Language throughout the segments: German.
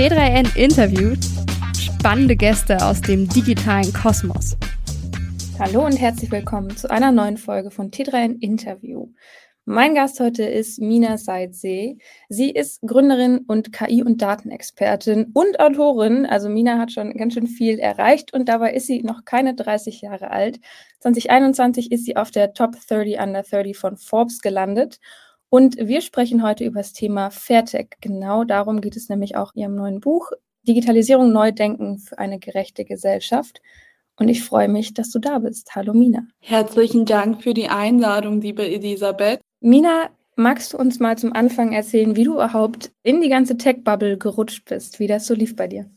T3N interviewt spannende Gäste aus dem digitalen Kosmos. Hallo und herzlich willkommen zu einer neuen Folge von T3N Interview. Mein Gast heute ist Mina Seidsee. Sie ist Gründerin und KI- und Datenexpertin und Autorin. Also Mina hat schon ganz schön viel erreicht und dabei ist sie noch keine 30 Jahre alt. 2021 ist sie auf der Top 30 Under 30 von Forbes gelandet. Und wir sprechen heute über das Thema Fairtech. Genau darum geht es nämlich auch in ihrem neuen Buch Digitalisierung neu denken für eine gerechte Gesellschaft. Und ich freue mich, dass du da bist. Hallo Mina. Herzlichen Dank für die Einladung, liebe Elisabeth. Mina, magst du uns mal zum Anfang erzählen, wie du überhaupt in die ganze Tech-Bubble gerutscht bist, wie das so lief bei dir?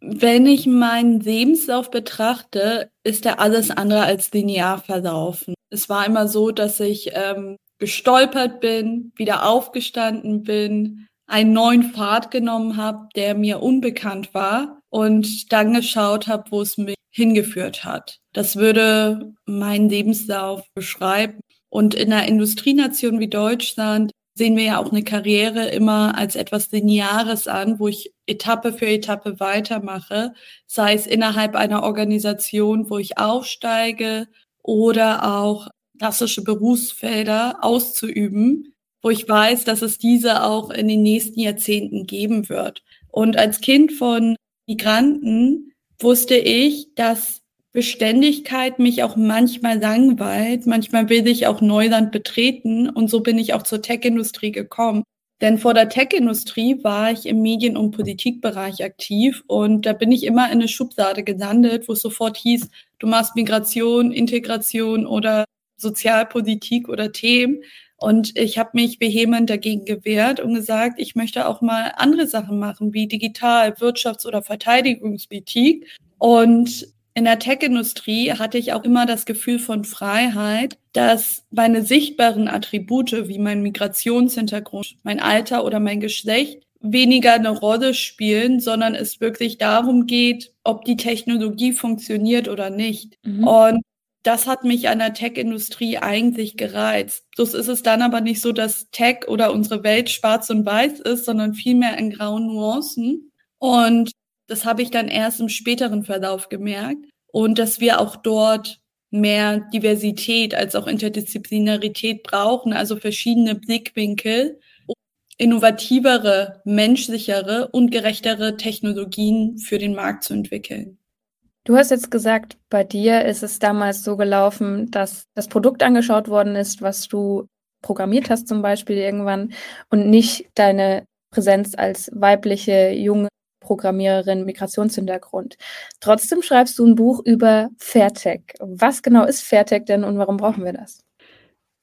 Wenn ich meinen Lebenslauf betrachte, ist er alles andere als linear verlaufen. Es war immer so, dass ich ähm, gestolpert bin, wieder aufgestanden bin, einen neuen Pfad genommen habe, der mir unbekannt war und dann geschaut habe, wo es mich hingeführt hat. Das würde meinen Lebenslauf beschreiben. Und in einer Industrienation wie Deutschland sehen wir ja auch eine Karriere immer als etwas Lineares an, wo ich Etappe für Etappe weitermache, sei es innerhalb einer Organisation, wo ich aufsteige oder auch klassische Berufsfelder auszuüben, wo ich weiß, dass es diese auch in den nächsten Jahrzehnten geben wird. Und als Kind von Migranten wusste ich, dass Beständigkeit mich auch manchmal langweilt. Manchmal will ich auch Neuland betreten und so bin ich auch zur Tech-Industrie gekommen. Denn vor der Tech-Industrie war ich im Medien- und Politikbereich aktiv und da bin ich immer in eine Schublade gelandet, wo es sofort hieß, du machst Migration, Integration oder Sozialpolitik oder Themen. Und ich habe mich vehement dagegen gewehrt und gesagt, ich möchte auch mal andere Sachen machen, wie Digital-, Wirtschafts- oder Verteidigungspolitik. Und in der Tech-Industrie hatte ich auch immer das Gefühl von Freiheit, dass meine sichtbaren Attribute wie mein Migrationshintergrund, mein Alter oder mein Geschlecht weniger eine Rolle spielen, sondern es wirklich darum geht, ob die Technologie funktioniert oder nicht. Mhm. Und das hat mich an der Tech-Industrie eigentlich gereizt. Bloß ist es dann aber nicht so, dass Tech oder unsere Welt schwarz und weiß ist, sondern vielmehr in grauen Nuancen. Und das habe ich dann erst im späteren Verlauf gemerkt. Und dass wir auch dort mehr Diversität als auch Interdisziplinarität brauchen, also verschiedene Blickwinkel, um innovativere, menschlichere und gerechtere Technologien für den Markt zu entwickeln. Du hast jetzt gesagt, bei dir ist es damals so gelaufen, dass das Produkt angeschaut worden ist, was du programmiert hast zum Beispiel irgendwann und nicht deine Präsenz als weibliche, junge Programmiererin Migrationshintergrund. Trotzdem schreibst du ein Buch über Fairtech. Was genau ist Fairtech denn und warum brauchen wir das?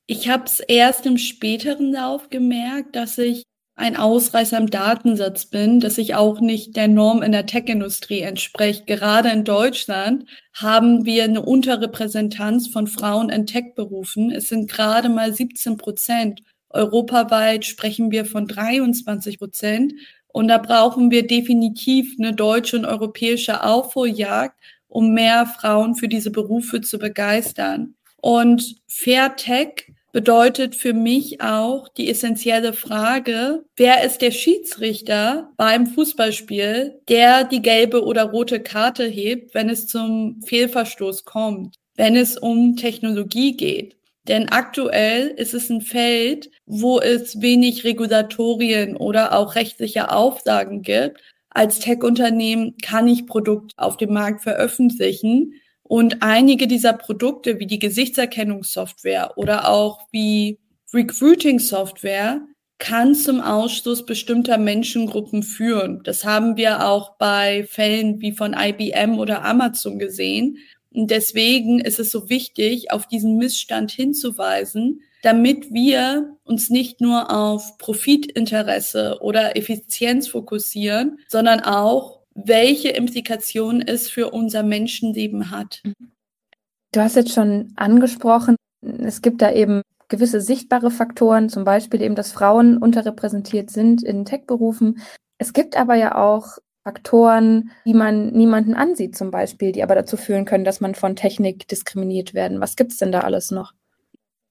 Ich habe es erst im späteren Lauf gemerkt, dass ich ein Ausreißer im Datensatz bin, dass ich auch nicht der Norm in der Tech-Industrie entspreche. Gerade in Deutschland haben wir eine Unterrepräsentanz von Frauen in Tech-Berufen. Es sind gerade mal 17 Prozent. Europaweit sprechen wir von 23 Prozent. Und da brauchen wir definitiv eine deutsche und europäische Aufholjagd, um mehr Frauen für diese Berufe zu begeistern. Und Fair Tech bedeutet für mich auch die essentielle Frage, wer ist der Schiedsrichter beim Fußballspiel, der die gelbe oder rote Karte hebt, wenn es zum Fehlverstoß kommt, wenn es um Technologie geht. Denn aktuell ist es ein Feld, wo es wenig Regulatorien oder auch rechtliche Auflagen gibt. Als Tech-Unternehmen kann ich Produkt auf dem Markt veröffentlichen. Und einige dieser Produkte, wie die Gesichtserkennungssoftware oder auch wie Recruiting-Software, kann zum Ausschluss bestimmter Menschengruppen führen. Das haben wir auch bei Fällen wie von IBM oder Amazon gesehen, und deswegen ist es so wichtig, auf diesen Missstand hinzuweisen, damit wir uns nicht nur auf Profitinteresse oder Effizienz fokussieren, sondern auch, welche Implikationen es für unser Menschenleben hat. Du hast jetzt schon angesprochen, es gibt da eben gewisse sichtbare Faktoren, zum Beispiel eben, dass Frauen unterrepräsentiert sind in Tech-Berufen. Es gibt aber ja auch Faktoren, die man niemanden ansieht, zum Beispiel, die aber dazu führen können, dass man von Technik diskriminiert werden. Was gibt es denn da alles noch?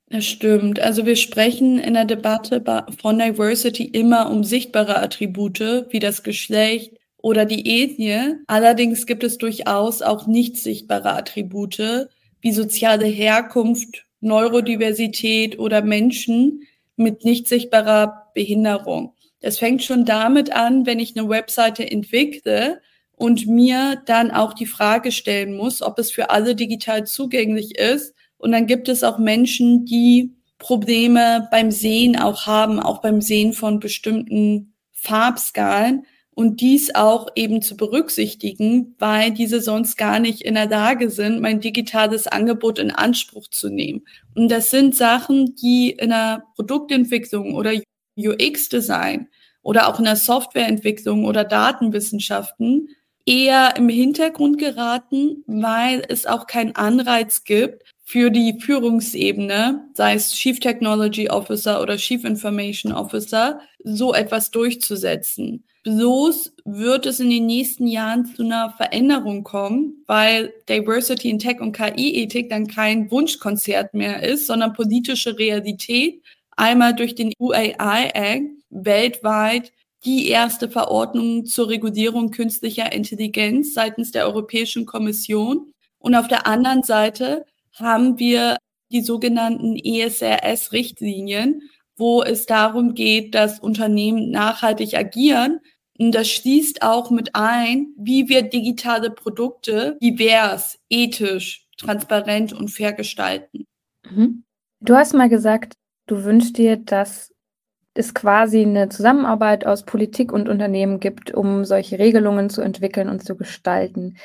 Das stimmt. Also wir sprechen in der Debatte von Diversity immer um sichtbare Attribute wie das Geschlecht, oder die Ethnie. Allerdings gibt es durchaus auch nicht sichtbare Attribute wie soziale Herkunft, Neurodiversität oder Menschen mit nicht sichtbarer Behinderung. Das fängt schon damit an, wenn ich eine Webseite entwickle und mir dann auch die Frage stellen muss, ob es für alle digital zugänglich ist. Und dann gibt es auch Menschen, die Probleme beim Sehen auch haben, auch beim Sehen von bestimmten Farbskalen und dies auch eben zu berücksichtigen, weil diese sonst gar nicht in der Lage sind, mein digitales Angebot in Anspruch zu nehmen. Und das sind Sachen, die in der Produktentwicklung oder UX-Design oder auch in der Softwareentwicklung oder Datenwissenschaften eher im Hintergrund geraten, weil es auch keinen Anreiz gibt, für die Führungsebene, sei es Chief Technology Officer oder Chief Information Officer, so etwas durchzusetzen. Bloß wird es in den nächsten Jahren zu einer Veränderung kommen, weil Diversity in Tech und KI-Ethik dann kein Wunschkonzert mehr ist, sondern politische Realität. Einmal durch den UAI Act weltweit die erste Verordnung zur Regulierung künstlicher Intelligenz seitens der Europäischen Kommission. Und auf der anderen Seite haben wir die sogenannten ESRS-Richtlinien, wo es darum geht, dass Unternehmen nachhaltig agieren. Und das schließt auch mit ein, wie wir digitale Produkte divers, ethisch, transparent und fair gestalten. Mhm. Du hast mal gesagt, du wünschst dir, dass es quasi eine Zusammenarbeit aus Politik und Unternehmen gibt, um solche Regelungen zu entwickeln und zu gestalten.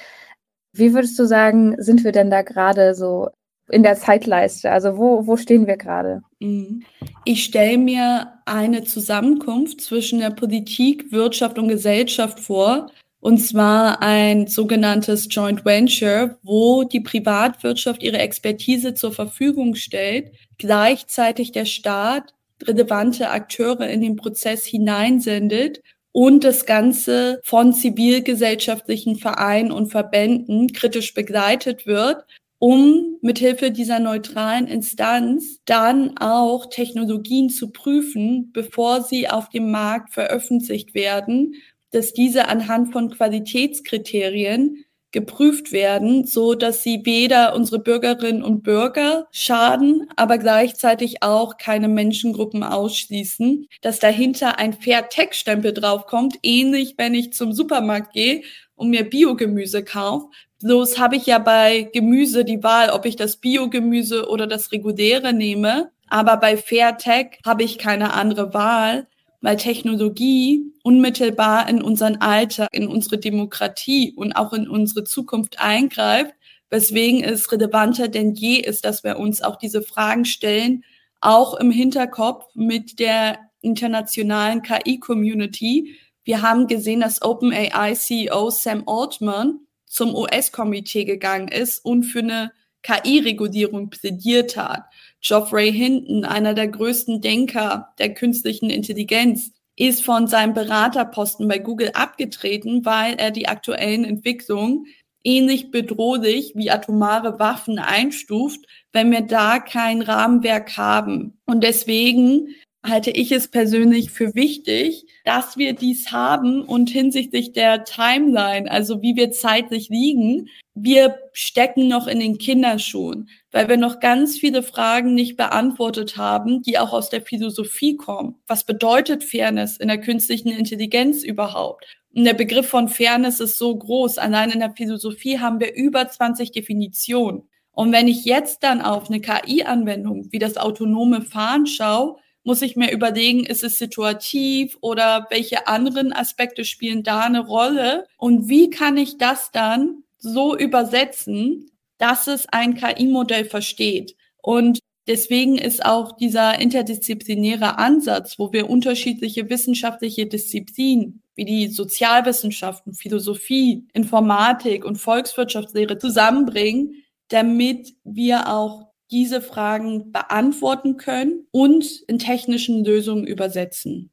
Wie würdest du sagen, sind wir denn da gerade so in der Zeitleiste? Also wo, wo stehen wir gerade? Mhm. Ich stelle mir eine Zusammenkunft zwischen der Politik, Wirtschaft und Gesellschaft vor. Und zwar ein sogenanntes Joint Venture, wo die Privatwirtschaft ihre Expertise zur Verfügung stellt, gleichzeitig der Staat relevante Akteure in den Prozess hineinsendet und das Ganze von zivilgesellschaftlichen Vereinen und Verbänden kritisch begleitet wird um mithilfe dieser neutralen Instanz dann auch Technologien zu prüfen, bevor sie auf dem Markt veröffentlicht werden, dass diese anhand von Qualitätskriterien geprüft werden, so dass sie weder unsere Bürgerinnen und Bürger schaden, aber gleichzeitig auch keine Menschengruppen ausschließen, dass dahinter ein Fair Tech Stempel draufkommt, ähnlich wenn ich zum Supermarkt gehe und mir Biogemüse kaufe, Bloß habe ich ja bei Gemüse die Wahl, ob ich das Biogemüse oder das reguläre nehme. Aber bei Fairtech habe ich keine andere Wahl, weil Technologie unmittelbar in unseren Alltag, in unsere Demokratie und auch in unsere Zukunft eingreift, weswegen es relevanter denn je ist, dass wir uns auch diese Fragen stellen, auch im Hinterkopf mit der internationalen KI-Community. Wir haben gesehen, dass OpenAI CEO Sam Altman zum US-Komitee gegangen ist und für eine KI-Regulierung plädiert hat. Geoffrey Hinton, einer der größten Denker der künstlichen Intelligenz, ist von seinem Beraterposten bei Google abgetreten, weil er die aktuellen Entwicklungen ähnlich bedrohlich wie atomare Waffen einstuft, wenn wir da kein Rahmenwerk haben. Und deswegen halte ich es persönlich für wichtig, dass wir dies haben und hinsichtlich der Timeline, also wie wir zeitlich liegen, wir stecken noch in den Kinderschuhen, weil wir noch ganz viele Fragen nicht beantwortet haben, die auch aus der Philosophie kommen. Was bedeutet Fairness in der künstlichen Intelligenz überhaupt? Und der Begriff von Fairness ist so groß. Allein in der Philosophie haben wir über 20 Definitionen. Und wenn ich jetzt dann auf eine KI-Anwendung wie das autonome Fahren schaue, muss ich mir überlegen, ist es situativ oder welche anderen Aspekte spielen da eine Rolle und wie kann ich das dann so übersetzen, dass es ein KI-Modell versteht. Und deswegen ist auch dieser interdisziplinäre Ansatz, wo wir unterschiedliche wissenschaftliche Disziplinen wie die Sozialwissenschaften, Philosophie, Informatik und Volkswirtschaftslehre zusammenbringen, damit wir auch diese Fragen beantworten können und in technischen Lösungen übersetzen.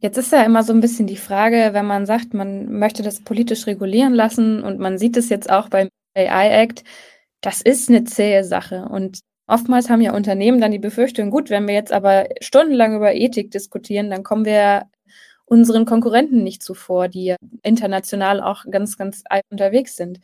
Jetzt ist ja immer so ein bisschen die Frage, wenn man sagt, man möchte das politisch regulieren lassen und man sieht es jetzt auch beim AI Act, das ist eine zähe Sache. Und oftmals haben ja Unternehmen dann die Befürchtung, gut, wenn wir jetzt aber stundenlang über Ethik diskutieren, dann kommen wir unseren Konkurrenten nicht zuvor, die international auch ganz, ganz unterwegs sind.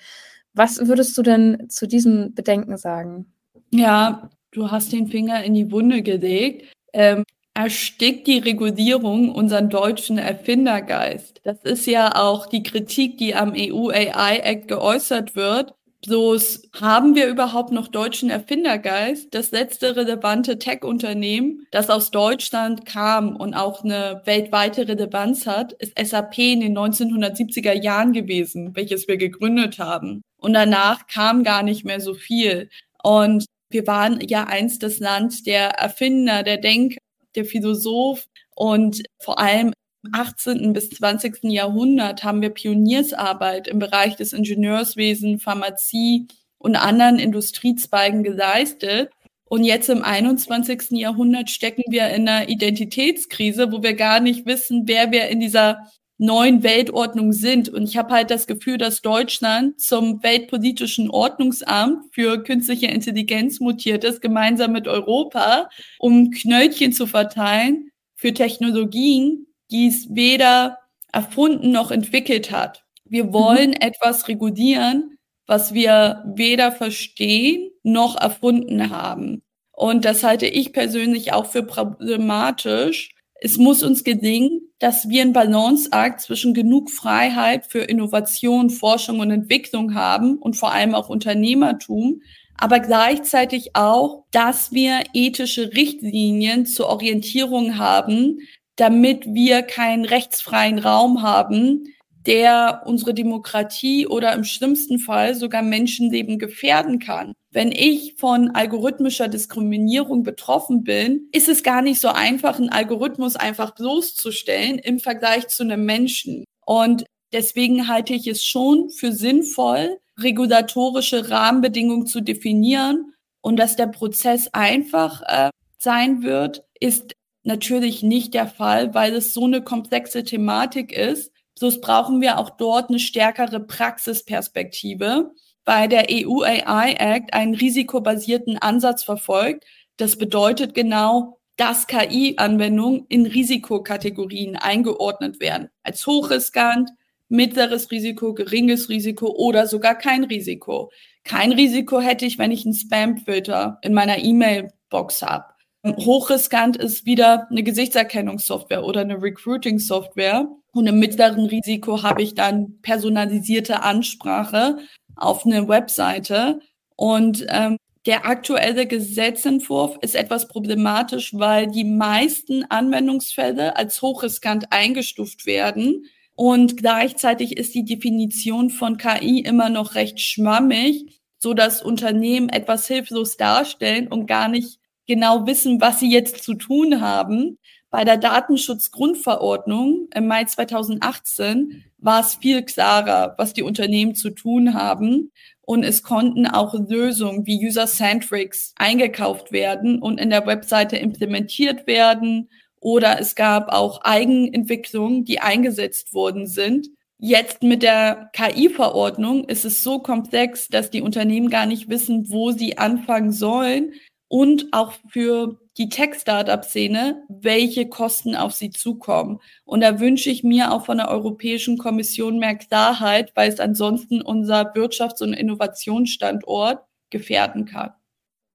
Was würdest du denn zu diesem Bedenken sagen? Ja, du hast den Finger in die Wunde gelegt. Ähm, erstickt die Regulierung unseren deutschen Erfindergeist. Das ist ja auch die Kritik, die am EU AI Act geäußert wird. Bloß haben wir überhaupt noch deutschen Erfindergeist? Das letzte relevante Tech-Unternehmen, das aus Deutschland kam und auch eine weltweite Relevanz hat, ist SAP in den 1970er Jahren gewesen, welches wir gegründet haben. Und danach kam gar nicht mehr so viel. Und wir waren ja einst das Land der Erfinder, der Denker, der Philosoph und vor allem im 18. bis 20. Jahrhundert haben wir Pioniersarbeit im Bereich des Ingenieurswesen, Pharmazie und anderen Industriezweigen geleistet. Und jetzt im 21. Jahrhundert stecken wir in einer Identitätskrise, wo wir gar nicht wissen, wer wir in dieser neuen Weltordnung sind. Und ich habe halt das Gefühl, dass Deutschland zum weltpolitischen Ordnungsamt für künstliche Intelligenz mutiert ist, gemeinsam mit Europa, um Knöllchen zu verteilen für Technologien, die es weder erfunden noch entwickelt hat. Wir mhm. wollen mhm. etwas regulieren, was wir weder verstehen noch erfunden haben. Und das halte ich persönlich auch für problematisch, es muss uns gelingen, dass wir einen Balanceakt zwischen genug Freiheit für Innovation, Forschung und Entwicklung haben und vor allem auch Unternehmertum, aber gleichzeitig auch, dass wir ethische Richtlinien zur Orientierung haben, damit wir keinen rechtsfreien Raum haben, der unsere Demokratie oder im schlimmsten Fall sogar Menschenleben gefährden kann. Wenn ich von algorithmischer Diskriminierung betroffen bin, ist es gar nicht so einfach, einen Algorithmus einfach bloßzustellen im Vergleich zu einem Menschen. Und deswegen halte ich es schon für sinnvoll, regulatorische Rahmenbedingungen zu definieren. Und dass der Prozess einfach äh, sein wird, ist natürlich nicht der Fall, weil es so eine komplexe Thematik ist. Bloß brauchen wir auch dort eine stärkere Praxisperspektive, weil der EU AI Act einen risikobasierten Ansatz verfolgt. Das bedeutet genau, dass KI-Anwendungen in Risikokategorien eingeordnet werden. Als hochriskant, mittleres Risiko, geringes Risiko oder sogar kein Risiko. Kein Risiko hätte ich, wenn ich einen Spam-Filter in meiner E-Mail-Box habe. Hochriskant ist wieder eine Gesichtserkennungssoftware oder eine Recruiting-Software. Und im mittleren Risiko habe ich dann personalisierte Ansprache auf eine Webseite. Und ähm, der aktuelle Gesetzentwurf ist etwas problematisch, weil die meisten Anwendungsfälle als hochriskant eingestuft werden. Und gleichzeitig ist die Definition von KI immer noch recht schwammig, so dass Unternehmen etwas hilflos darstellen und gar nicht genau wissen, was sie jetzt zu tun haben. Bei der Datenschutzgrundverordnung im Mai 2018 war es viel klarer, was die Unternehmen zu tun haben. Und es konnten auch Lösungen wie User-Centrics eingekauft werden und in der Webseite implementiert werden. Oder es gab auch Eigenentwicklungen, die eingesetzt worden sind. Jetzt mit der KI-Verordnung ist es so komplex, dass die Unternehmen gar nicht wissen, wo sie anfangen sollen, und auch für die Tech-Startup-Szene, welche Kosten auf sie zukommen. Und da wünsche ich mir auch von der Europäischen Kommission mehr Klarheit, weil es ansonsten unser Wirtschafts- und Innovationsstandort gefährden kann.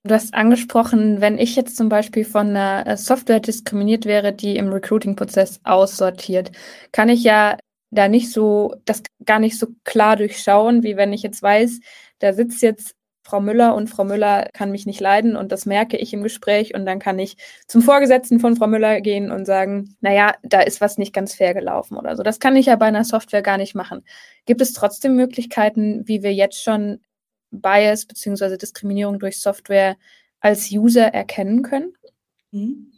Du hast angesprochen, wenn ich jetzt zum Beispiel von einer äh, Software diskriminiert wäre, die im Recruiting-Prozess aussortiert, kann ich ja da nicht so, das gar nicht so klar durchschauen, wie wenn ich jetzt weiß, da sitzt jetzt Frau Müller und Frau Müller kann mich nicht leiden und das merke ich im Gespräch und dann kann ich zum Vorgesetzten von Frau Müller gehen und sagen, naja, da ist was nicht ganz fair gelaufen oder so. Das kann ich ja bei einer Software gar nicht machen. Gibt es trotzdem Möglichkeiten, wie wir jetzt schon Bias bzw. Diskriminierung durch Software als User erkennen können? Mhm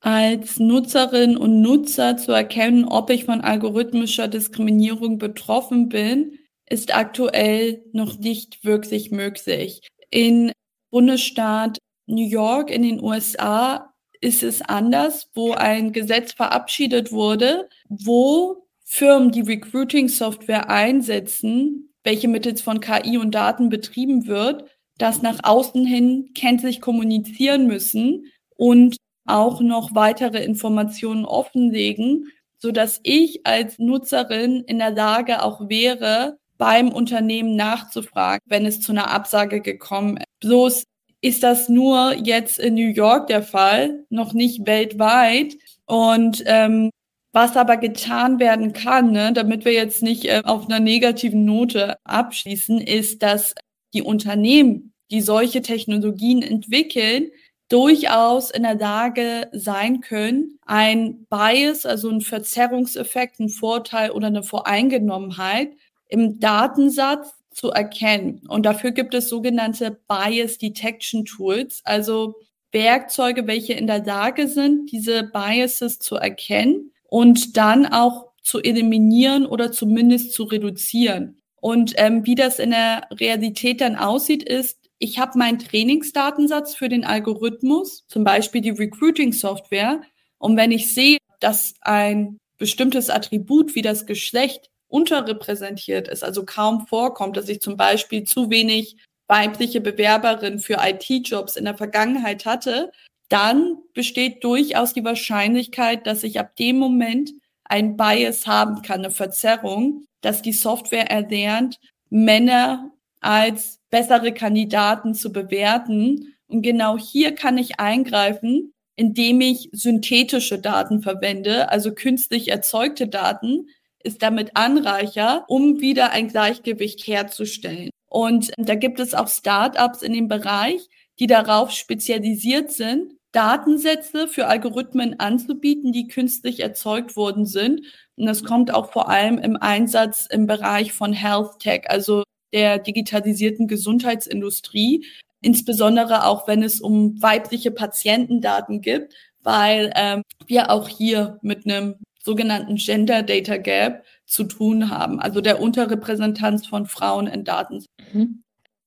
als Nutzerin und Nutzer zu erkennen, ob ich von algorithmischer Diskriminierung betroffen bin, ist aktuell noch nicht wirklich möglich. In Bundesstaat New York in den USA ist es anders, wo ein Gesetz verabschiedet wurde, wo Firmen, die Recruiting-Software einsetzen, welche mittels von KI und Daten betrieben wird, das nach außen hin kenntlich kommunizieren müssen und auch noch weitere Informationen offenlegen, so dass ich als Nutzerin in der Lage auch wäre, beim Unternehmen nachzufragen, wenn es zu einer Absage gekommen ist. Bloß ist das nur jetzt in New York der Fall, noch nicht weltweit. Und ähm, was aber getan werden kann, ne, damit wir jetzt nicht äh, auf einer negativen Note abschließen, ist, dass die Unternehmen, die solche Technologien entwickeln, durchaus in der Lage sein können, ein Bias, also ein Verzerrungseffekt, ein Vorteil oder eine Voreingenommenheit im Datensatz zu erkennen. Und dafür gibt es sogenannte Bias Detection Tools, also Werkzeuge, welche in der Lage sind, diese Biases zu erkennen und dann auch zu eliminieren oder zumindest zu reduzieren. Und ähm, wie das in der Realität dann aussieht, ist, ich habe meinen Trainingsdatensatz für den Algorithmus, zum Beispiel die Recruiting-Software. Und wenn ich sehe, dass ein bestimmtes Attribut wie das Geschlecht unterrepräsentiert ist, also kaum vorkommt, dass ich zum Beispiel zu wenig weibliche Bewerberinnen für IT-Jobs in der Vergangenheit hatte, dann besteht durchaus die Wahrscheinlichkeit, dass ich ab dem Moment ein Bias haben kann, eine Verzerrung, dass die Software erlernt, Männer als bessere Kandidaten zu bewerten. Und genau hier kann ich eingreifen, indem ich synthetische Daten verwende, also künstlich erzeugte Daten, ist damit Anreicher, um wieder ein Gleichgewicht herzustellen. Und da gibt es auch Startups in dem Bereich, die darauf spezialisiert sind, Datensätze für Algorithmen anzubieten, die künstlich erzeugt worden sind. Und das kommt auch vor allem im Einsatz im Bereich von Health Tech, also der digitalisierten Gesundheitsindustrie, insbesondere auch wenn es um weibliche Patientendaten gibt, weil ähm, wir auch hier mit einem sogenannten Gender Data Gap zu tun haben, also der Unterrepräsentanz von Frauen in Daten. Mhm.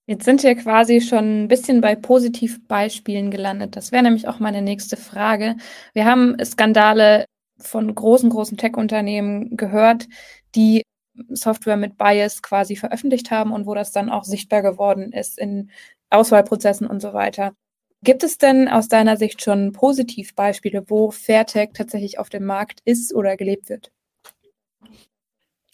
Jetzt sind wir quasi schon ein bisschen bei Positivbeispielen gelandet. Das wäre nämlich auch meine nächste Frage. Wir haben Skandale von großen, großen Tech-Unternehmen gehört, die Software mit Bias quasi veröffentlicht haben und wo das dann auch sichtbar geworden ist in Auswahlprozessen und so weiter. Gibt es denn aus deiner Sicht schon Positivbeispiele, wo Fairtech tatsächlich auf dem Markt ist oder gelebt wird?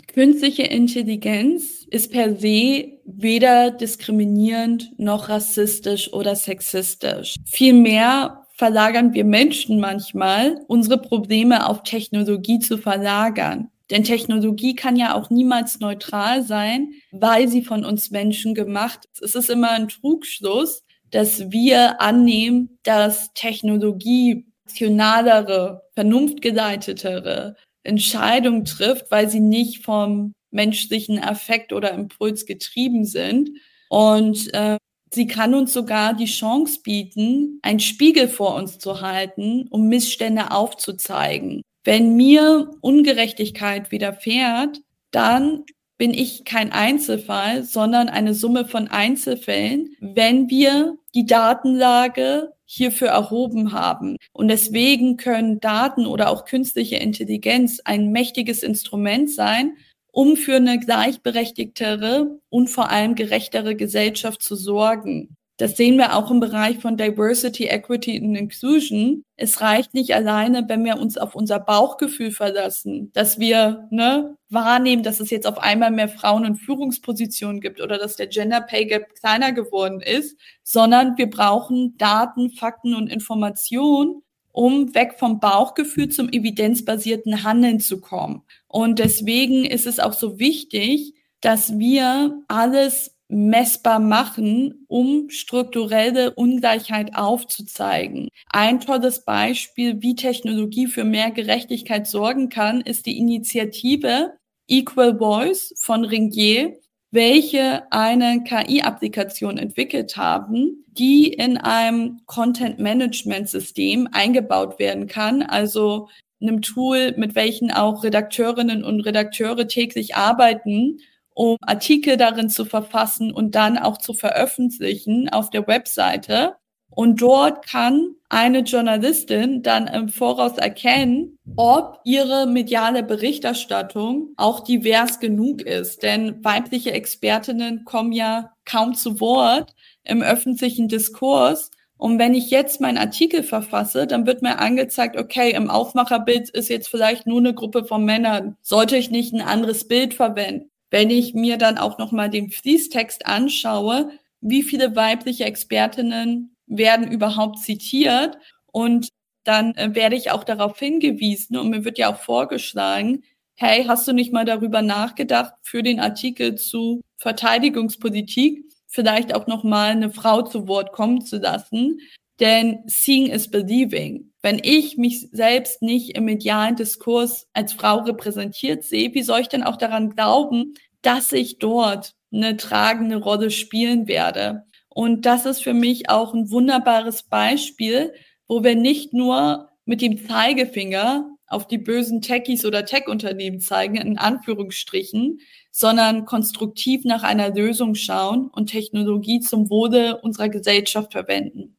Künstliche Intelligenz ist per se weder diskriminierend noch rassistisch oder sexistisch. Vielmehr verlagern wir Menschen manchmal, unsere Probleme auf Technologie zu verlagern. Denn Technologie kann ja auch niemals neutral sein, weil sie von uns Menschen gemacht ist. Es ist immer ein Trugschluss, dass wir annehmen, dass Technologie rationalere, vernunftgeleitetere Entscheidungen trifft, weil sie nicht vom menschlichen Affekt oder Impuls getrieben sind. Und äh, sie kann uns sogar die Chance bieten, einen Spiegel vor uns zu halten, um Missstände aufzuzeigen. Wenn mir Ungerechtigkeit widerfährt, dann bin ich kein Einzelfall, sondern eine Summe von Einzelfällen, wenn wir die Datenlage hierfür erhoben haben. Und deswegen können Daten oder auch künstliche Intelligenz ein mächtiges Instrument sein, um für eine gleichberechtigtere und vor allem gerechtere Gesellschaft zu sorgen. Das sehen wir auch im Bereich von Diversity, Equity und Inclusion. Es reicht nicht alleine, wenn wir uns auf unser Bauchgefühl verlassen, dass wir ne, wahrnehmen, dass es jetzt auf einmal mehr Frauen in Führungspositionen gibt oder dass der Gender Pay Gap kleiner geworden ist, sondern wir brauchen Daten, Fakten und Informationen, um weg vom Bauchgefühl zum evidenzbasierten Handeln zu kommen. Und deswegen ist es auch so wichtig, dass wir alles messbar machen, um strukturelle Ungleichheit aufzuzeigen. Ein tolles Beispiel, wie Technologie für mehr Gerechtigkeit sorgen kann, ist die Initiative Equal Voice von Ringier, welche eine KI-Applikation entwickelt haben, die in einem Content-Management-System eingebaut werden kann, also einem Tool, mit welchen auch Redakteurinnen und Redakteure täglich arbeiten um Artikel darin zu verfassen und dann auch zu veröffentlichen auf der Webseite. Und dort kann eine Journalistin dann im Voraus erkennen, ob ihre mediale Berichterstattung auch divers genug ist. Denn weibliche Expertinnen kommen ja kaum zu Wort im öffentlichen Diskurs. Und wenn ich jetzt meinen Artikel verfasse, dann wird mir angezeigt, okay, im Aufmacherbild ist jetzt vielleicht nur eine Gruppe von Männern. Sollte ich nicht ein anderes Bild verwenden? Wenn ich mir dann auch nochmal den Fließtext anschaue, wie viele weibliche Expertinnen werden überhaupt zitiert und dann äh, werde ich auch darauf hingewiesen und mir wird ja auch vorgeschlagen, hey, hast du nicht mal darüber nachgedacht, für den Artikel zu Verteidigungspolitik vielleicht auch noch mal eine Frau zu Wort kommen zu lassen? Denn seeing is believing. Wenn ich mich selbst nicht im medialen Diskurs als Frau repräsentiert sehe, wie soll ich denn auch daran glauben, dass ich dort eine tragende Rolle spielen werde? Und das ist für mich auch ein wunderbares Beispiel, wo wir nicht nur mit dem Zeigefinger auf die bösen Techies oder Tech-Unternehmen zeigen, in Anführungsstrichen, sondern konstruktiv nach einer Lösung schauen und Technologie zum Wohle unserer Gesellschaft verwenden.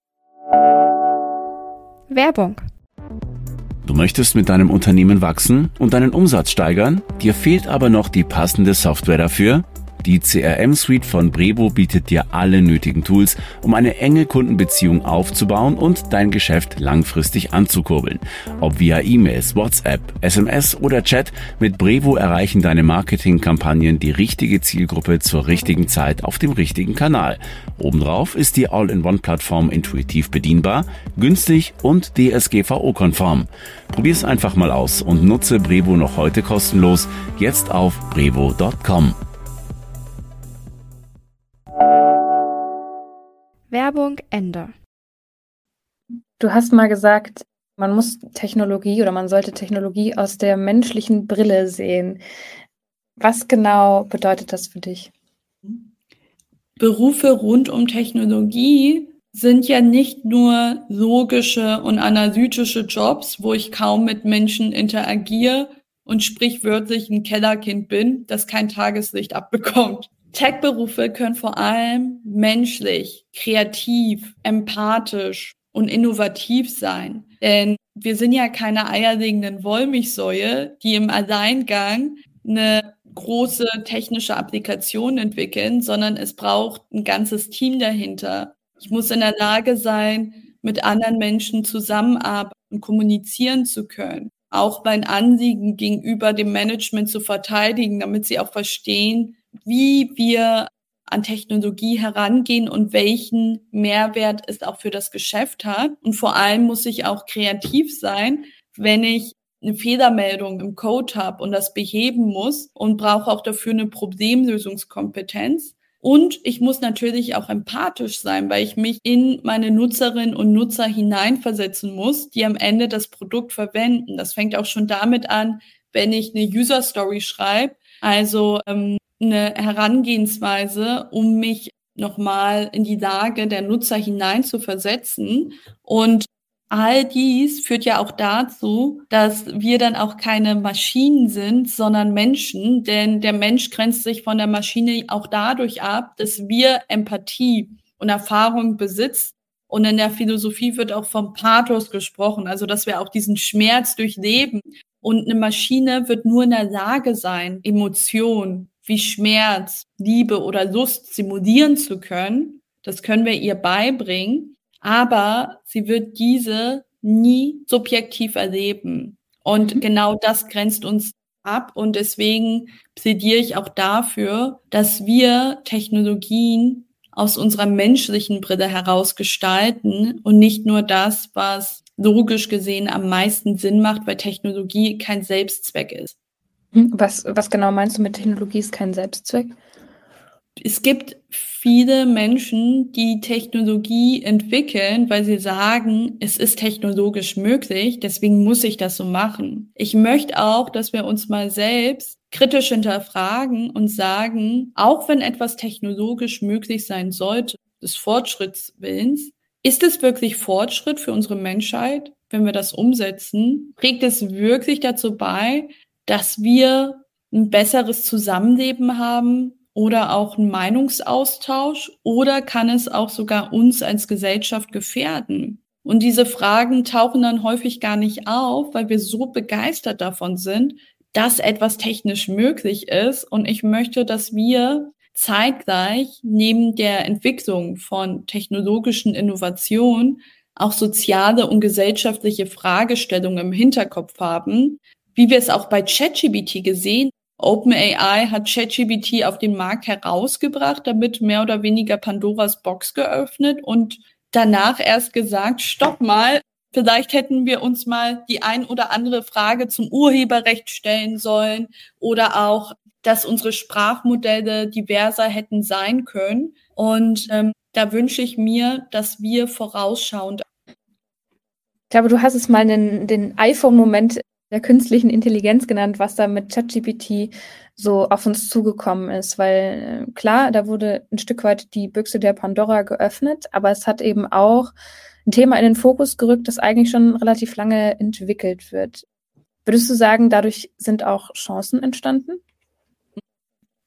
Werbung. Du möchtest mit deinem Unternehmen wachsen und deinen Umsatz steigern, dir fehlt aber noch die passende Software dafür? Die CRM-Suite von Brevo bietet dir alle nötigen Tools, um eine enge Kundenbeziehung aufzubauen und dein Geschäft langfristig anzukurbeln. Ob via E-Mails, WhatsApp, SMS oder Chat, mit Brevo erreichen deine Marketingkampagnen die richtige Zielgruppe zur richtigen Zeit auf dem richtigen Kanal. Obendrauf ist die All-in-One-Plattform intuitiv bedienbar, günstig und DSGVO-konform. Probier's einfach mal aus und nutze Brevo noch heute kostenlos. Jetzt auf brevo.com. Werbung Ende. Du hast mal gesagt, man muss Technologie oder man sollte Technologie aus der menschlichen Brille sehen. Was genau bedeutet das für dich? Berufe rund um Technologie sind ja nicht nur logische und analytische Jobs, wo ich kaum mit Menschen interagiere und sprichwörtlich ein Kellerkind bin, das kein Tageslicht abbekommt. Tech-Berufe können vor allem menschlich, kreativ, empathisch und innovativ sein. Denn wir sind ja keine eierlegenden Wollmilchsäue, die im Alleingang eine große technische Applikation entwickeln, sondern es braucht ein ganzes Team dahinter. Ich muss in der Lage sein, mit anderen Menschen zusammenarbeiten und kommunizieren zu können. Auch mein Anliegen gegenüber dem Management zu verteidigen, damit sie auch verstehen, wie wir an Technologie herangehen und welchen Mehrwert es auch für das Geschäft hat. Und vor allem muss ich auch kreativ sein, wenn ich eine Fehlermeldung im Code habe und das beheben muss und brauche auch dafür eine Problemlösungskompetenz. Und ich muss natürlich auch empathisch sein, weil ich mich in meine Nutzerinnen und Nutzer hineinversetzen muss, die am Ende das Produkt verwenden. Das fängt auch schon damit an, wenn ich eine User Story schreibe. Also ähm, eine Herangehensweise, um mich nochmal in die Lage der Nutzer hinein zu versetzen. Und all dies führt ja auch dazu, dass wir dann auch keine Maschinen sind, sondern Menschen, denn der Mensch grenzt sich von der Maschine auch dadurch ab, dass wir Empathie und Erfahrung besitzen. Und in der Philosophie wird auch vom Pathos gesprochen, also dass wir auch diesen Schmerz durchleben. Und eine Maschine wird nur in der Lage sein, Emotionen, wie Schmerz, Liebe oder Lust simulieren zu können. Das können wir ihr beibringen, aber sie wird diese nie subjektiv erleben. Und mhm. genau das grenzt uns ab und deswegen plädiere ich auch dafür, dass wir Technologien aus unserer menschlichen Brille heraus gestalten und nicht nur das, was logisch gesehen am meisten Sinn macht, weil Technologie kein Selbstzweck ist. Was, was genau meinst du mit Technologie ist kein Selbstzweck? Es gibt viele Menschen, die Technologie entwickeln, weil sie sagen, es ist technologisch möglich, deswegen muss ich das so machen. Ich möchte auch, dass wir uns mal selbst kritisch hinterfragen und sagen, auch wenn etwas technologisch möglich sein sollte, des Fortschrittswillens, ist es wirklich Fortschritt für unsere Menschheit, wenn wir das umsetzen? Trägt es wirklich dazu bei, dass wir ein besseres Zusammenleben haben oder auch einen Meinungsaustausch oder kann es auch sogar uns als Gesellschaft gefährden? Und diese Fragen tauchen dann häufig gar nicht auf, weil wir so begeistert davon sind, dass etwas technisch möglich ist. Und ich möchte, dass wir zeitgleich neben der Entwicklung von technologischen Innovationen auch soziale und gesellschaftliche Fragestellungen im Hinterkopf haben, wie wir es auch bei ChatGBT gesehen. OpenAI hat ChatGBT auf den Markt herausgebracht, damit mehr oder weniger Pandoras Box geöffnet und danach erst gesagt, stopp mal, vielleicht hätten wir uns mal die ein oder andere Frage zum Urheberrecht stellen sollen oder auch, dass unsere Sprachmodelle diverser hätten sein können. Und ähm, da wünsche ich mir, dass wir vorausschauend ich glaube, du hast es mal den, den iPhone-Moment der künstlichen Intelligenz genannt, was da mit ChatGPT so auf uns zugekommen ist, weil äh, klar, da wurde ein Stück weit die Büchse der Pandora geöffnet, aber es hat eben auch ein Thema in den Fokus gerückt, das eigentlich schon relativ lange entwickelt wird. Würdest du sagen, dadurch sind auch Chancen entstanden?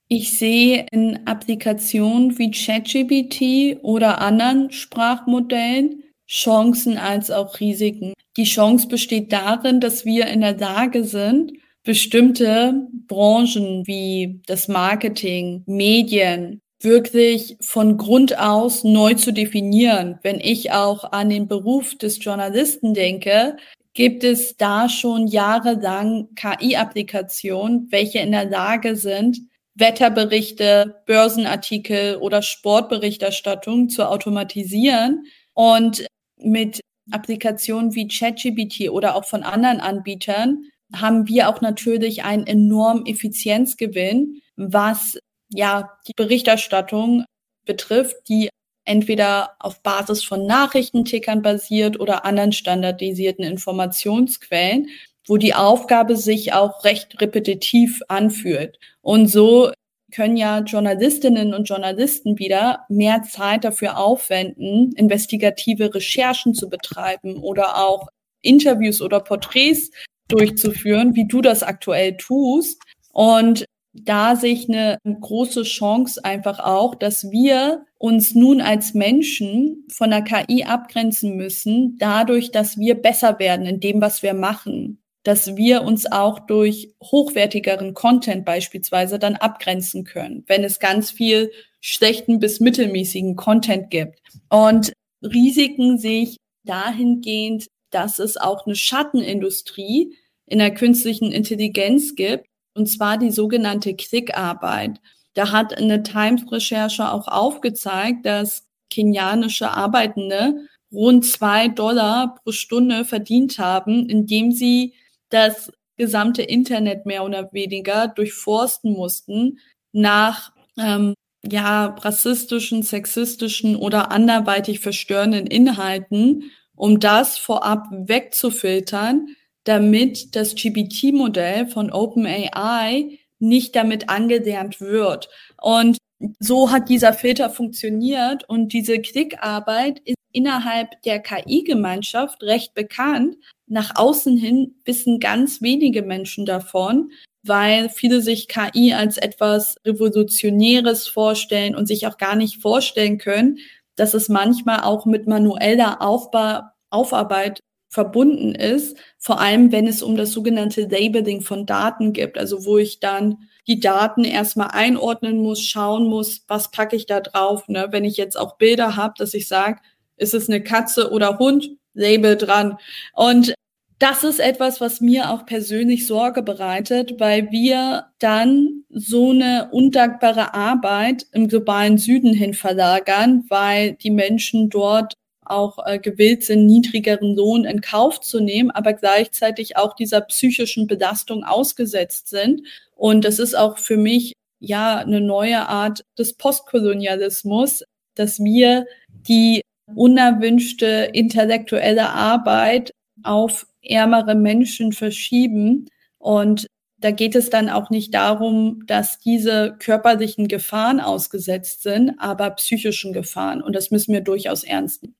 Ich sehe in Applikationen wie ChatGPT oder anderen Sprachmodellen Chancen als auch Risiken. Die Chance besteht darin, dass wir in der Lage sind, bestimmte Branchen wie das Marketing, Medien wirklich von Grund aus neu zu definieren. Wenn ich auch an den Beruf des Journalisten denke, gibt es da schon jahrelang KI-Applikationen, welche in der Lage sind, Wetterberichte, Börsenartikel oder Sportberichterstattung zu automatisieren und mit Applikationen wie ChatGPT oder auch von anderen Anbietern haben wir auch natürlich einen enormen Effizienzgewinn, was ja die Berichterstattung betrifft, die entweder auf Basis von Nachrichtentickern basiert oder anderen standardisierten Informationsquellen, wo die Aufgabe sich auch recht repetitiv anfühlt. Und so können ja Journalistinnen und Journalisten wieder mehr Zeit dafür aufwenden, investigative Recherchen zu betreiben oder auch Interviews oder Porträts durchzuführen, wie du das aktuell tust. Und da sich eine große Chance einfach auch, dass wir uns nun als Menschen von der KI abgrenzen müssen, dadurch, dass wir besser werden in dem, was wir machen dass wir uns auch durch hochwertigeren Content beispielsweise dann abgrenzen können, wenn es ganz viel schlechten bis mittelmäßigen Content gibt. Und Risiken sehe ich dahingehend, dass es auch eine Schattenindustrie in der künstlichen Intelligenz gibt, und zwar die sogenannte Klickarbeit. Da hat eine Times-Recherche auch aufgezeigt, dass kenianische Arbeitende rund zwei Dollar pro Stunde verdient haben, indem sie das gesamte Internet mehr oder weniger durchforsten mussten nach ähm, ja rassistischen, sexistischen oder anderweitig verstörenden Inhalten, um das vorab wegzufiltern, damit das GPT-Modell von OpenAI nicht damit angelernt wird. Und so hat dieser Filter funktioniert und diese Klickarbeit ist innerhalb der KI-Gemeinschaft recht bekannt, nach außen hin wissen ganz wenige Menschen davon, weil viele sich KI als etwas Revolutionäres vorstellen und sich auch gar nicht vorstellen können, dass es manchmal auch mit manueller Aufba Aufarbeit verbunden ist, vor allem wenn es um das sogenannte Labeling von Daten gibt, also wo ich dann die Daten erstmal einordnen muss, schauen muss, was packe ich da drauf. Ne? Wenn ich jetzt auch Bilder habe, dass ich sage, ist es eine Katze oder Hund, Label dran. Und das ist etwas, was mir auch persönlich Sorge bereitet, weil wir dann so eine undankbare Arbeit im globalen Süden hin verlagern, weil die Menschen dort auch äh, gewillt sind, niedrigeren Lohn in Kauf zu nehmen, aber gleichzeitig auch dieser psychischen Belastung ausgesetzt sind. Und das ist auch für mich ja eine neue Art des Postkolonialismus, dass wir die unerwünschte intellektuelle Arbeit auf ärmere Menschen verschieben. Und da geht es dann auch nicht darum, dass diese körperlichen Gefahren ausgesetzt sind, aber psychischen Gefahren. Und das müssen wir durchaus ernst nehmen.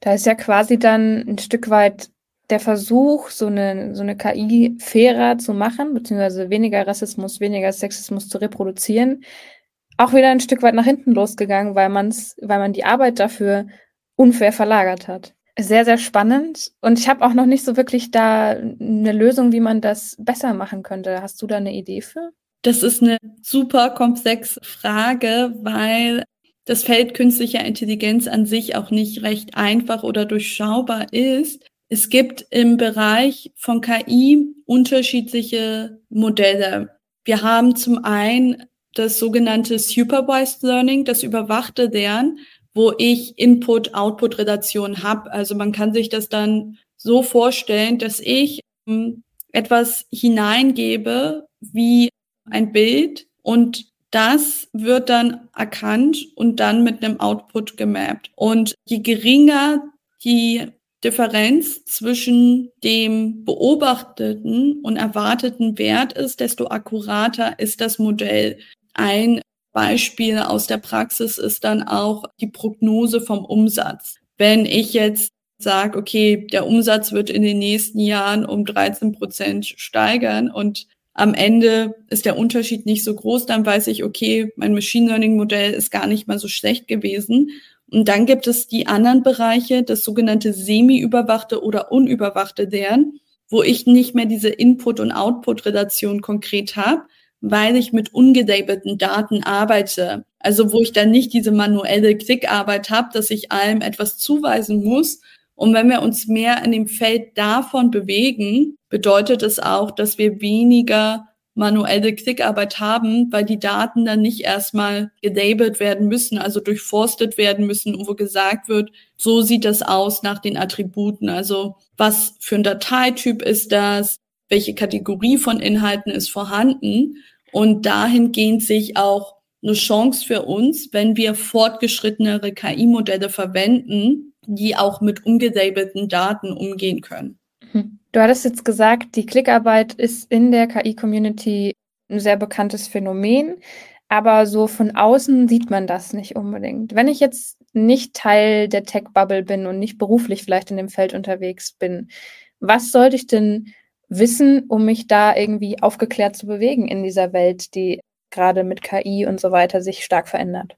Da ist ja quasi dann ein Stück weit der Versuch, so eine, so eine KI fairer zu machen, beziehungsweise weniger Rassismus, weniger Sexismus zu reproduzieren, auch wieder ein Stück weit nach hinten losgegangen, weil man's, weil man die Arbeit dafür unfair verlagert hat. Sehr, sehr spannend. Und ich habe auch noch nicht so wirklich da eine Lösung, wie man das besser machen könnte. Hast du da eine Idee für? Das ist eine super komplexe Frage, weil das Feld künstlicher Intelligenz an sich auch nicht recht einfach oder durchschaubar ist. Es gibt im Bereich von KI unterschiedliche Modelle. Wir haben zum einen das sogenannte Supervised Learning, das überwachte Lernen, wo ich Input-Output-Relation habe. Also man kann sich das dann so vorstellen, dass ich ähm, etwas hineingebe wie ein Bild und das wird dann erkannt und dann mit einem Output gemappt. Und je geringer die Differenz zwischen dem beobachteten und erwarteten Wert ist, desto akkurater ist das Modell. Ein Beispiel aus der Praxis ist dann auch die Prognose vom Umsatz. Wenn ich jetzt sage, okay, der Umsatz wird in den nächsten Jahren um 13 Prozent steigern und am Ende ist der Unterschied nicht so groß, dann weiß ich, okay, mein Machine Learning Modell ist gar nicht mal so schlecht gewesen. Und dann gibt es die anderen Bereiche, das sogenannte semi-überwachte oder unüberwachte Lernen, wo ich nicht mehr diese Input- und Output-Relation konkret habe, weil ich mit ungelabelten Daten arbeite. Also wo ich dann nicht diese manuelle Klickarbeit habe, dass ich allem etwas zuweisen muss, und wenn wir uns mehr in dem Feld davon bewegen, bedeutet es auch, dass wir weniger manuelle Klickarbeit haben, weil die Daten dann nicht erstmal gelabelt werden müssen, also durchforstet werden müssen, wo gesagt wird, so sieht das aus nach den Attributen. Also was für ein Dateityp ist das? Welche Kategorie von Inhalten ist vorhanden? Und dahingehend sich auch eine Chance für uns, wenn wir fortgeschrittenere KI-Modelle verwenden, die auch mit ungelabelten Daten umgehen können. Mhm. Du hattest jetzt gesagt, die Klickarbeit ist in der KI-Community ein sehr bekanntes Phänomen, aber so von außen sieht man das nicht unbedingt. Wenn ich jetzt nicht Teil der Tech-Bubble bin und nicht beruflich vielleicht in dem Feld unterwegs bin, was sollte ich denn wissen, um mich da irgendwie aufgeklärt zu bewegen in dieser Welt, die gerade mit KI und so weiter sich stark verändert?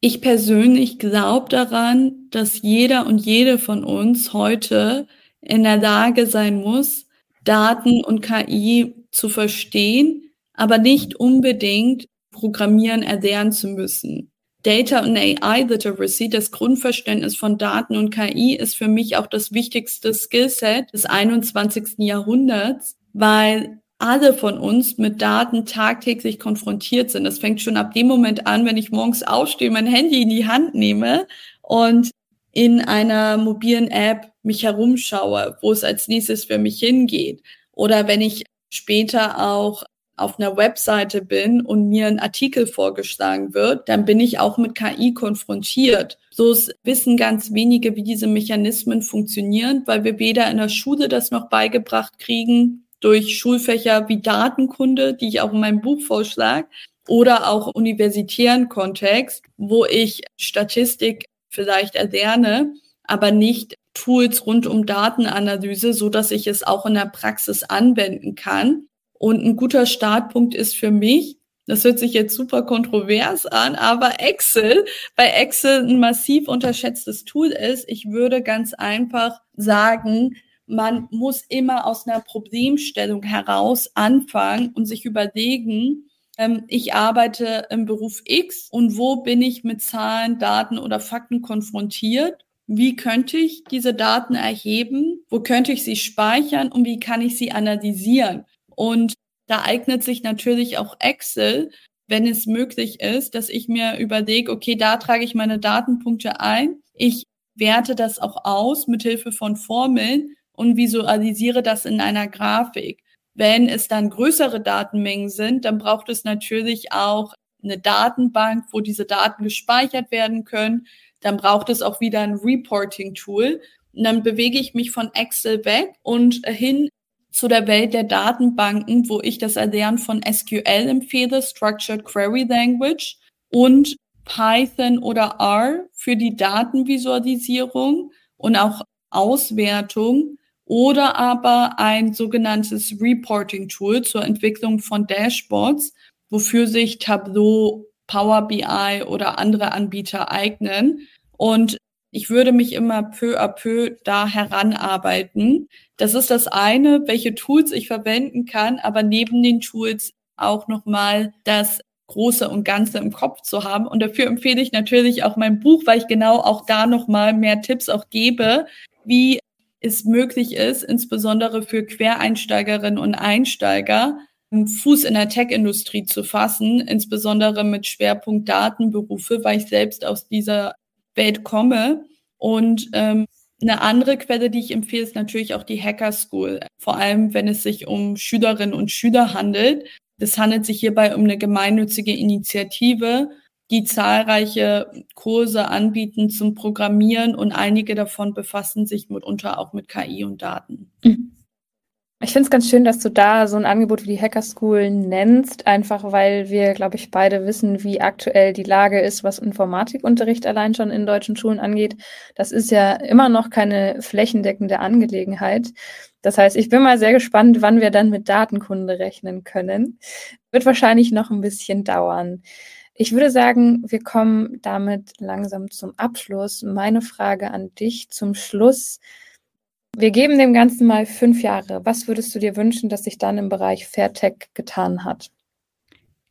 Ich persönlich glaube daran, dass jeder und jede von uns heute in der Lage sein muss, Daten und KI zu verstehen, aber nicht unbedingt Programmieren erlernen zu müssen. Data und AI Literacy, das Grundverständnis von Daten und KI, ist für mich auch das wichtigste Skillset des 21. Jahrhunderts, weil alle von uns mit Daten tagtäglich konfrontiert sind. Das fängt schon ab dem Moment an, wenn ich morgens aufstehe, mein Handy in die Hand nehme und in einer mobilen App mich herumschaue, wo es als nächstes für mich hingeht. Oder wenn ich später auch auf einer Webseite bin und mir ein Artikel vorgeschlagen wird, dann bin ich auch mit KI konfrontiert. So wissen ganz wenige, wie diese Mechanismen funktionieren, weil wir weder in der Schule das noch beigebracht kriegen, durch Schulfächer wie Datenkunde, die ich auch in meinem Buch vorschlage, oder auch universitären Kontext, wo ich Statistik vielleicht erlerne, aber nicht Tools rund um Datenanalyse, so dass ich es auch in der Praxis anwenden kann. Und ein guter Startpunkt ist für mich, das hört sich jetzt super kontrovers an, aber Excel, weil Excel ein massiv unterschätztes Tool ist. Ich würde ganz einfach sagen, man muss immer aus einer Problemstellung heraus anfangen und sich überlegen, ähm, ich arbeite im Beruf X und wo bin ich mit Zahlen, Daten oder Fakten konfrontiert? Wie könnte ich diese Daten erheben? Wo könnte ich sie speichern und wie kann ich sie analysieren? Und da eignet sich natürlich auch Excel, wenn es möglich ist, dass ich mir überlege, okay, da trage ich meine Datenpunkte ein. Ich werte das auch aus mit Hilfe von Formeln und visualisiere das in einer Grafik. Wenn es dann größere Datenmengen sind, dann braucht es natürlich auch eine Datenbank, wo diese Daten gespeichert werden können. Dann braucht es auch wieder ein Reporting-Tool. Und dann bewege ich mich von Excel weg und hin zu der Welt der Datenbanken, wo ich das Erlernen von SQL empfehle, Structured Query Language und Python oder R für die Datenvisualisierung und auch Auswertung oder aber ein sogenanntes Reporting-Tool zur Entwicklung von Dashboards, wofür sich Tableau, Power BI oder andere Anbieter eignen. Und ich würde mich immer peu à peu da heranarbeiten. Das ist das eine, welche Tools ich verwenden kann, aber neben den Tools auch nochmal das Große und Ganze im Kopf zu haben. Und dafür empfehle ich natürlich auch mein Buch, weil ich genau auch da nochmal mehr Tipps auch gebe, wie es möglich ist, insbesondere für Quereinsteigerinnen und Einsteiger, Fuß in der Tech-Industrie zu fassen, insbesondere mit Schwerpunkt Datenberufe, weil ich selbst aus dieser Welt komme. Und ähm, eine andere Quelle, die ich empfehle, ist natürlich auch die Hacker School, vor allem wenn es sich um Schülerinnen und Schüler handelt. Es handelt sich hierbei um eine gemeinnützige Initiative, die zahlreiche Kurse anbieten zum Programmieren und einige davon befassen sich mitunter auch mit KI und Daten. Mhm. Ich finde es ganz schön, dass du da so ein Angebot wie die Hacker School nennst, einfach weil wir, glaube ich, beide wissen, wie aktuell die Lage ist, was Informatikunterricht allein schon in deutschen Schulen angeht. Das ist ja immer noch keine flächendeckende Angelegenheit. Das heißt, ich bin mal sehr gespannt, wann wir dann mit Datenkunde rechnen können. Wird wahrscheinlich noch ein bisschen dauern. Ich würde sagen, wir kommen damit langsam zum Abschluss. Meine Frage an dich zum Schluss. Wir geben dem Ganzen mal fünf Jahre. Was würdest du dir wünschen, dass sich dann im Bereich Fairtech getan hat?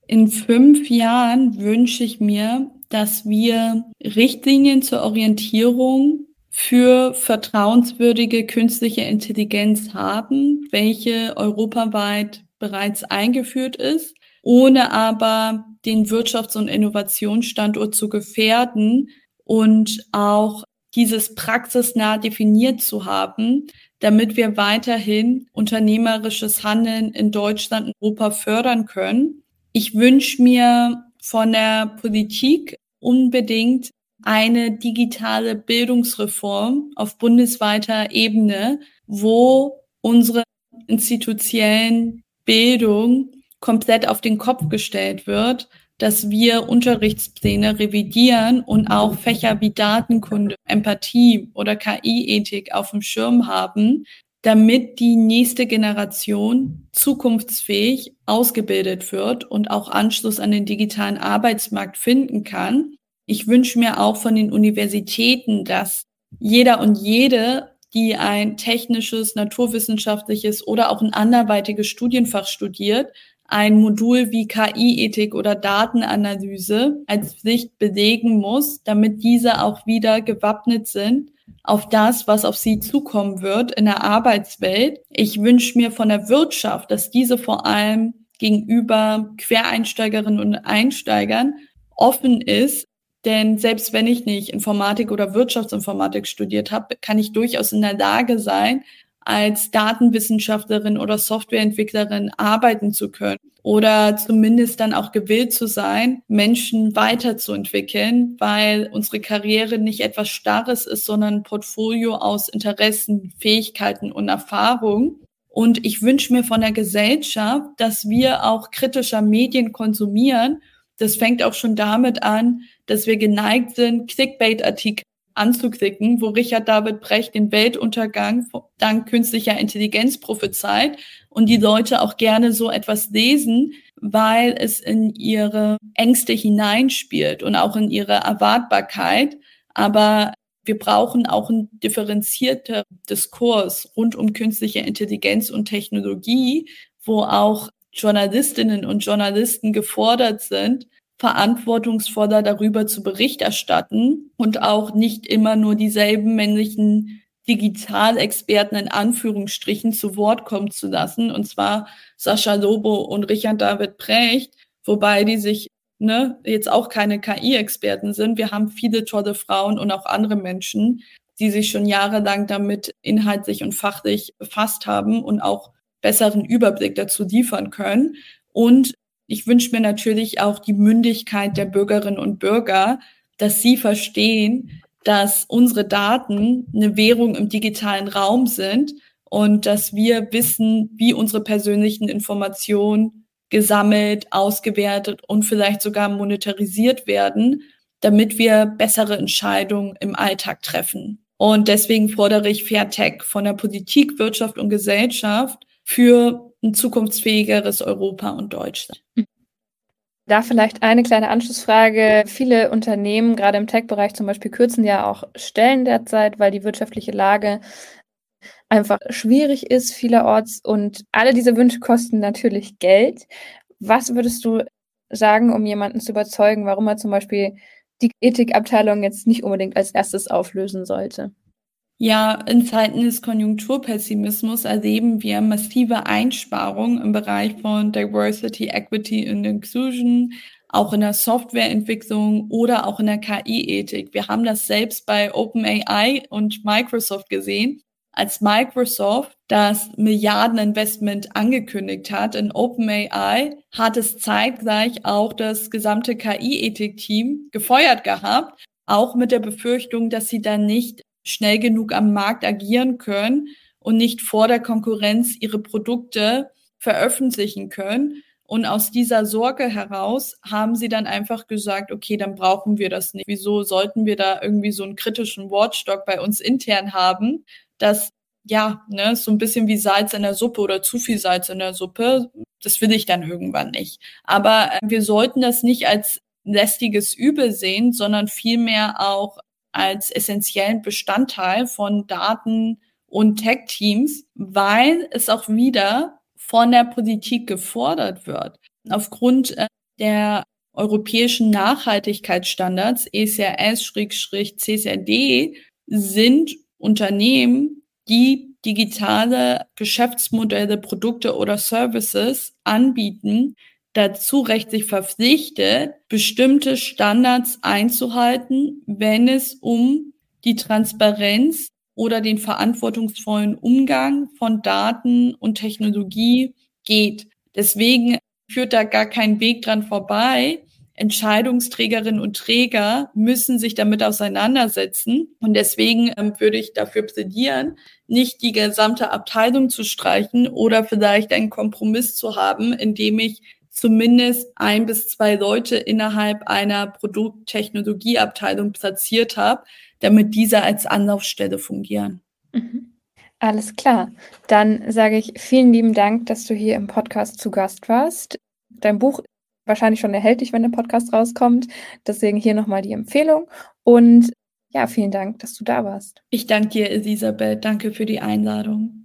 In fünf Jahren wünsche ich mir, dass wir Richtlinien zur Orientierung für vertrauenswürdige künstliche Intelligenz haben, welche europaweit bereits eingeführt ist, ohne aber den Wirtschafts- und Innovationsstandort zu gefährden und auch dieses praxisnah definiert zu haben, damit wir weiterhin unternehmerisches Handeln in Deutschland und Europa fördern können. Ich wünsche mir von der Politik unbedingt eine digitale Bildungsreform auf bundesweiter Ebene, wo unsere institutionellen Bildung komplett auf den Kopf gestellt wird dass wir Unterrichtspläne revidieren und auch Fächer wie Datenkunde, Empathie oder KI-Ethik auf dem Schirm haben, damit die nächste Generation zukunftsfähig ausgebildet wird und auch Anschluss an den digitalen Arbeitsmarkt finden kann. Ich wünsche mir auch von den Universitäten, dass jeder und jede, die ein technisches, naturwissenschaftliches oder auch ein anderweitiges Studienfach studiert, ein Modul wie KI-Ethik oder Datenanalyse als Pflicht belegen muss, damit diese auch wieder gewappnet sind auf das, was auf sie zukommen wird in der Arbeitswelt. Ich wünsche mir von der Wirtschaft, dass diese vor allem gegenüber Quereinsteigerinnen und Einsteigern offen ist, denn selbst wenn ich nicht Informatik oder Wirtschaftsinformatik studiert habe, kann ich durchaus in der Lage sein, als Datenwissenschaftlerin oder Softwareentwicklerin arbeiten zu können oder zumindest dann auch gewillt zu sein, Menschen weiterzuentwickeln, weil unsere Karriere nicht etwas Starres ist, sondern ein Portfolio aus Interessen, Fähigkeiten und Erfahrung. Und ich wünsche mir von der Gesellschaft, dass wir auch kritischer Medien konsumieren. Das fängt auch schon damit an, dass wir geneigt sind, Clickbait-Artikel anzuklicken, wo Richard David Brecht den Weltuntergang dank künstlicher Intelligenz prophezeit und die Leute auch gerne so etwas lesen, weil es in ihre Ängste hineinspielt und auch in ihre Erwartbarkeit. Aber wir brauchen auch einen differenzierten Diskurs rund um künstliche Intelligenz und Technologie, wo auch Journalistinnen und Journalisten gefordert sind, verantwortungsvoller darüber zu Bericht erstatten und auch nicht immer nur dieselben männlichen Digitalexperten in Anführungsstrichen zu Wort kommen zu lassen, und zwar Sascha Lobo und Richard David Precht, wobei die sich ne, jetzt auch keine KI-Experten sind. Wir haben viele tolle Frauen und auch andere Menschen, die sich schon jahrelang damit inhaltlich und fachlich befasst haben und auch besseren Überblick dazu liefern können. Und ich wünsche mir natürlich auch die Mündigkeit der Bürgerinnen und Bürger, dass sie verstehen, dass unsere Daten eine Währung im digitalen Raum sind und dass wir wissen, wie unsere persönlichen Informationen gesammelt, ausgewertet und vielleicht sogar monetarisiert werden, damit wir bessere Entscheidungen im Alltag treffen. Und deswegen fordere ich Fairtech von der Politik, Wirtschaft und Gesellschaft für ein zukunftsfähigeres Europa und Deutschland. Da vielleicht eine kleine Anschlussfrage. Viele Unternehmen, gerade im Tech-Bereich zum Beispiel, kürzen ja auch Stellen derzeit, weil die wirtschaftliche Lage einfach schwierig ist vielerorts und alle diese Wünsche kosten natürlich Geld. Was würdest du sagen, um jemanden zu überzeugen, warum er zum Beispiel die Ethikabteilung jetzt nicht unbedingt als erstes auflösen sollte? Ja, in Zeiten des Konjunkturpessimismus erleben wir massive Einsparungen im Bereich von Diversity, Equity und Inclusion, auch in der Softwareentwicklung oder auch in der KI-Ethik. Wir haben das selbst bei OpenAI und Microsoft gesehen. Als Microsoft das Milliardeninvestment angekündigt hat in OpenAI, hat es zeitgleich auch das gesamte KI-Ethik-Team gefeuert gehabt, auch mit der Befürchtung, dass sie dann nicht schnell genug am Markt agieren können und nicht vor der Konkurrenz ihre Produkte veröffentlichen können. Und aus dieser Sorge heraus haben sie dann einfach gesagt, okay, dann brauchen wir das nicht. Wieso sollten wir da irgendwie so einen kritischen Watchdog bei uns intern haben, dass ja, ne, so ein bisschen wie Salz in der Suppe oder zu viel Salz in der Suppe. Das will ich dann irgendwann nicht. Aber äh, wir sollten das nicht als lästiges Übel sehen, sondern vielmehr auch als essentiellen Bestandteil von Daten und Tech-Teams, weil es auch wieder von der Politik gefordert wird. Aufgrund äh, der europäischen Nachhaltigkeitsstandards ECRS-CCRD sind Unternehmen, die digitale Geschäftsmodelle, Produkte oder Services anbieten, dazu rechtlich verpflichtet, bestimmte Standards einzuhalten, wenn es um die Transparenz oder den verantwortungsvollen Umgang von Daten und Technologie geht. Deswegen führt da gar kein Weg dran vorbei. Entscheidungsträgerinnen und Träger müssen sich damit auseinandersetzen. Und deswegen ähm, würde ich dafür plädieren, nicht die gesamte Abteilung zu streichen oder vielleicht einen Kompromiss zu haben, indem ich zumindest ein bis zwei Leute innerhalb einer Produkttechnologieabteilung platziert habe, damit diese als Anlaufstelle fungieren. Mhm. Alles klar. Dann sage ich vielen lieben Dank, dass du hier im Podcast zu Gast warst. Dein Buch wahrscheinlich schon erhältlich, wenn der Podcast rauskommt. Deswegen hier nochmal die Empfehlung. Und ja, vielen Dank, dass du da warst. Ich danke dir, Elisabeth. Danke für die Einladung.